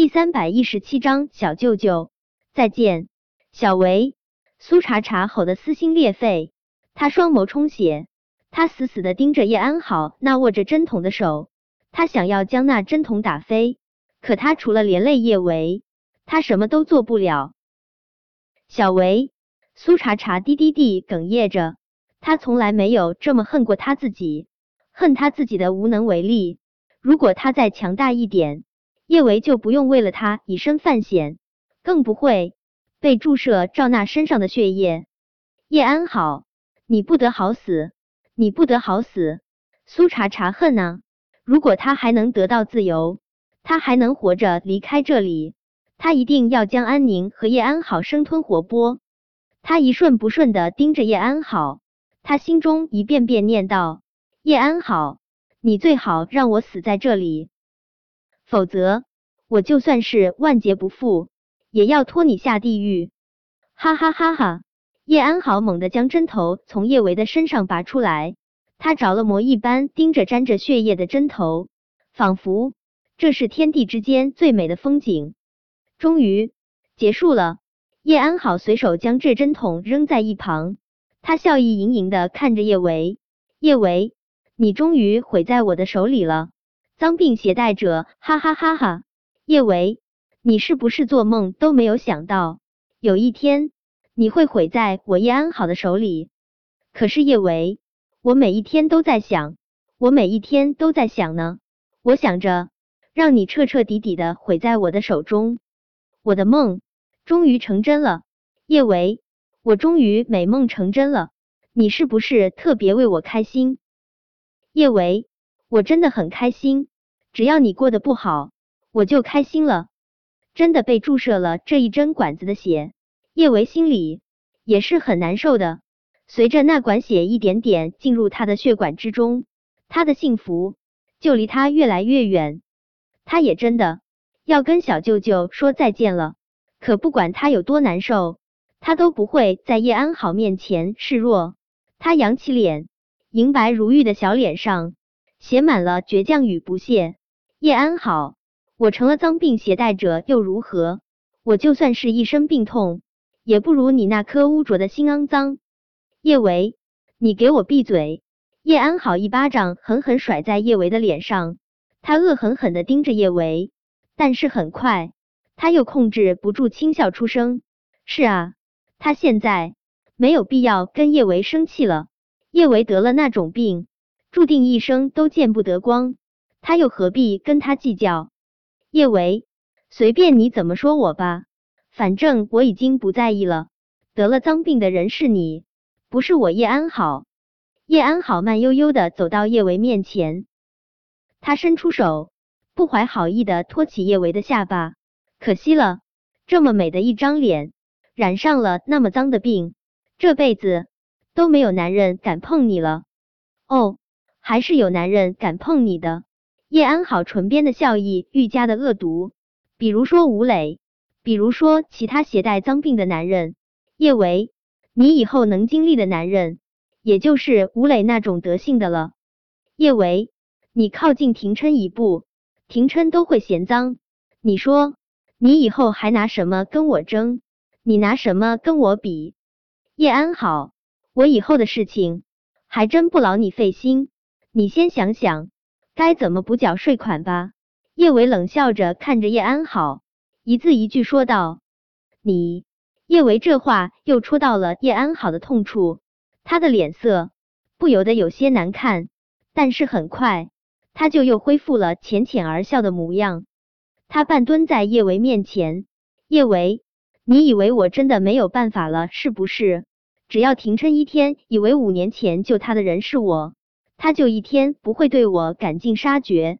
第三百一十七章小舅舅再见，小维。苏茶茶吼得撕心裂肺，他双眸充血，他死死的盯着叶安好那握着针筒的手，他想要将那针筒打飞，可他除了连累叶维，他什么都做不了。小维，苏茶茶低低地哽咽着，他从来没有这么恨过他自己，恨他自己的无能为力。如果他再强大一点，叶维就不用为了他以身犯险，更不会。被注射赵娜身上的血液，叶安好，你不得好死，你不得好死！苏茶茶恨啊！如果他还能得到自由，他还能活着离开这里，他一定要将安宁和叶安好生吞活剥。他一瞬不瞬的盯着叶安好，他心中一遍遍念道：叶安好，你最好让我死在这里，否则我就算是万劫不复。也要拖你下地狱！哈哈哈哈！叶安好猛地将针头从叶维的身上拔出来，他着了魔一般盯着沾着血液的针头，仿佛这是天地之间最美的风景。终于结束了，叶安好随手将这针筒扔在一旁，他笑意盈盈的看着叶维：“叶维，你终于毁在我的手里了，脏病携带者！”哈哈哈哈！叶维。你是不是做梦都没有想到，有一天你会毁在我叶安好的手里？可是叶维，我每一天都在想，我每一天都在想呢。我想着让你彻彻底底的毁在我的手中。我的梦终于成真了，叶维，我终于美梦成真了。你是不是特别为我开心？叶维，我真的很开心，只要你过得不好，我就开心了。真的被注射了这一针管子的血，叶维心里也是很难受的。随着那管血一点点进入他的血管之中，他的幸福就离他越来越远。他也真的要跟小舅舅说再见了。可不管他有多难受，他都不会在叶安好面前示弱。他扬起脸，银白如玉的小脸上写满了倔强与不屑。叶安好。我成了脏病携带者又如何？我就算是一身病痛，也不如你那颗污浊的心肮脏。叶维，你给我闭嘴！叶安好一巴掌狠狠甩在叶维的脸上，他恶狠狠的盯着叶维，但是很快他又控制不住轻笑出声。是啊，他现在没有必要跟叶维生气了。叶维得了那种病，注定一生都见不得光，他又何必跟他计较？叶维，随便你怎么说我吧，反正我已经不在意了。得了脏病的人是你，不是我叶安好。叶安好慢悠悠的走到叶维面前，他伸出手，不怀好意的托起叶维的下巴。可惜了，这么美的一张脸，染上了那么脏的病，这辈子都没有男人敢碰你了。哦，还是有男人敢碰你的。叶安好唇边的笑意愈加的恶毒，比如说吴磊，比如说其他携带脏病的男人。叶维，你以后能经历的男人，也就是吴磊那种德性的了。叶维，你靠近廷琛一步，廷琛都会嫌脏。你说，你以后还拿什么跟我争？你拿什么跟我比？叶安好，我以后的事情还真不劳你费心，你先想想。该怎么补缴税款吧？叶维冷笑着看着叶安好，一字一句说道：“你。”叶维这话又戳到了叶安好的痛处，他的脸色不由得有些难看，但是很快他就又恢复了浅浅而笑的模样。他半蹲在叶维面前：“叶维，你以为我真的没有办法了是不是？只要停车一天以为五年前救他的人是我。”他就一天不会对我赶尽杀绝，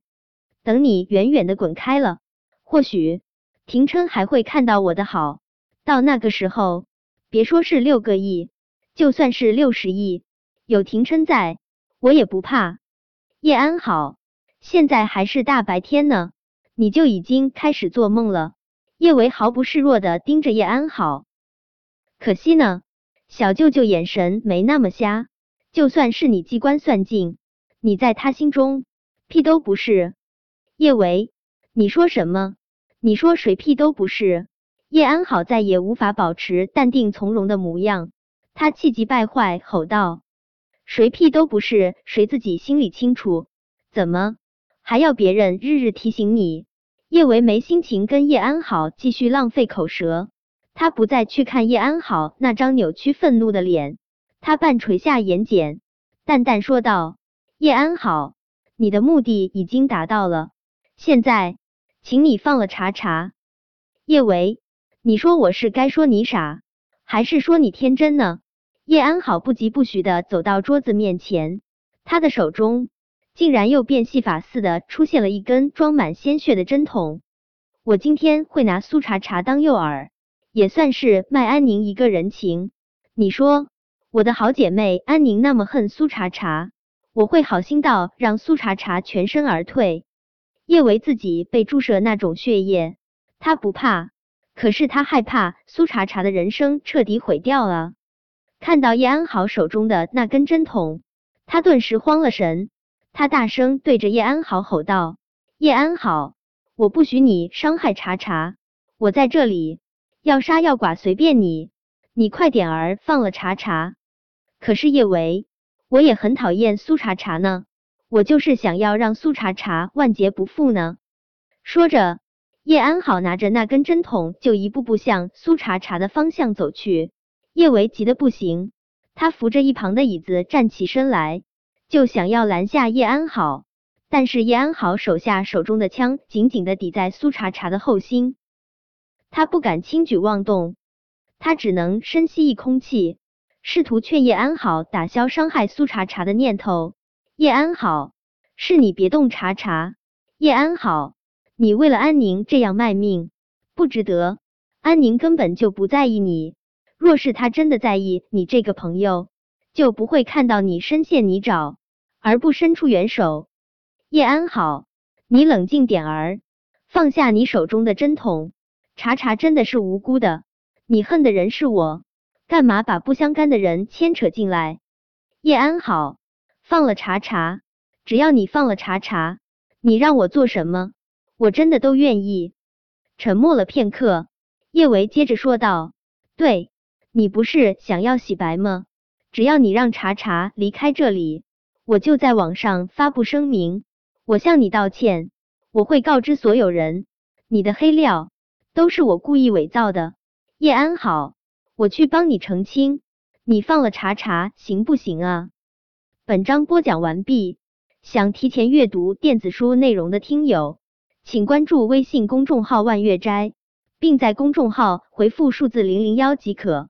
等你远远的滚开了，或许廷琛还会看到我的好。到那个时候，别说是六个亿，就算是六十亿，有廷琛在，我也不怕。叶安好，现在还是大白天呢，你就已经开始做梦了。叶维毫不示弱的盯着叶安好，可惜呢，小舅舅眼神没那么瞎。就算是你机关算尽，你在他心中屁都不是。叶维，你说什么？你说谁屁都不是。叶安好再也无法保持淡定从容的模样，他气急败坏吼道：“谁屁都不是，谁自己心里清楚，怎么还要别人日日提醒你？”叶维没心情跟叶安好继续浪费口舌，他不再去看叶安好那张扭曲愤怒的脸，他半垂下眼睑，淡淡说道：“叶安好，你的目的已经达到了，现在请你放了查查。”叶维。你说我是该说你傻，还是说你天真呢？叶安好不疾不徐的走到桌子面前，他的手中竟然又变戏法似的出现了一根装满鲜血的针筒。我今天会拿苏茶茶当诱饵，也算是卖安宁一个人情。你说我的好姐妹安宁那么恨苏茶茶，我会好心到让苏茶茶全身而退？叶维自己被注射那种血液，他不怕。可是他害怕苏茶茶的人生彻底毁掉了。看到叶安好手中的那根针筒，他顿时慌了神。他大声对着叶安好吼道：“叶安好，我不许你伤害茶茶！我在这里，要杀要剐随便你，你快点儿放了茶茶！”可是叶维，我也很讨厌苏茶茶呢，我就是想要让苏茶茶万劫不复呢。说着。叶安好拿着那根针筒，就一步步向苏茶茶的方向走去。叶维急得不行，他扶着一旁的椅子站起身来，就想要拦下叶安好。但是叶安好手下手中的枪紧紧的抵在苏茶茶的后心，他不敢轻举妄动，他只能深吸一空气，试图劝叶安好打消伤害苏茶茶的念头。叶安好，是你别动茶茶。叶安好。你为了安宁这样卖命，不值得。安宁根本就不在意你，若是他真的在意你这个朋友，就不会看到你深陷泥沼而不伸出援手。叶安好，你冷静点儿，放下你手中的针筒。查查真的是无辜的，你恨的人是我，干嘛把不相干的人牵扯进来？叶安好，放了查查，只要你放了查查，你让我做什么？我真的都愿意。沉默了片刻，叶维接着说道：“对你不是想要洗白吗？只要你让查查离开这里，我就在网上发布声明，我向你道歉。我会告知所有人，你的黑料都是我故意伪造的。叶安好，我去帮你澄清。你放了查查行不行啊？”本章播讲完毕。想提前阅读电子书内容的听友。请关注微信公众号“万月斋”，并在公众号回复数字零零幺即可。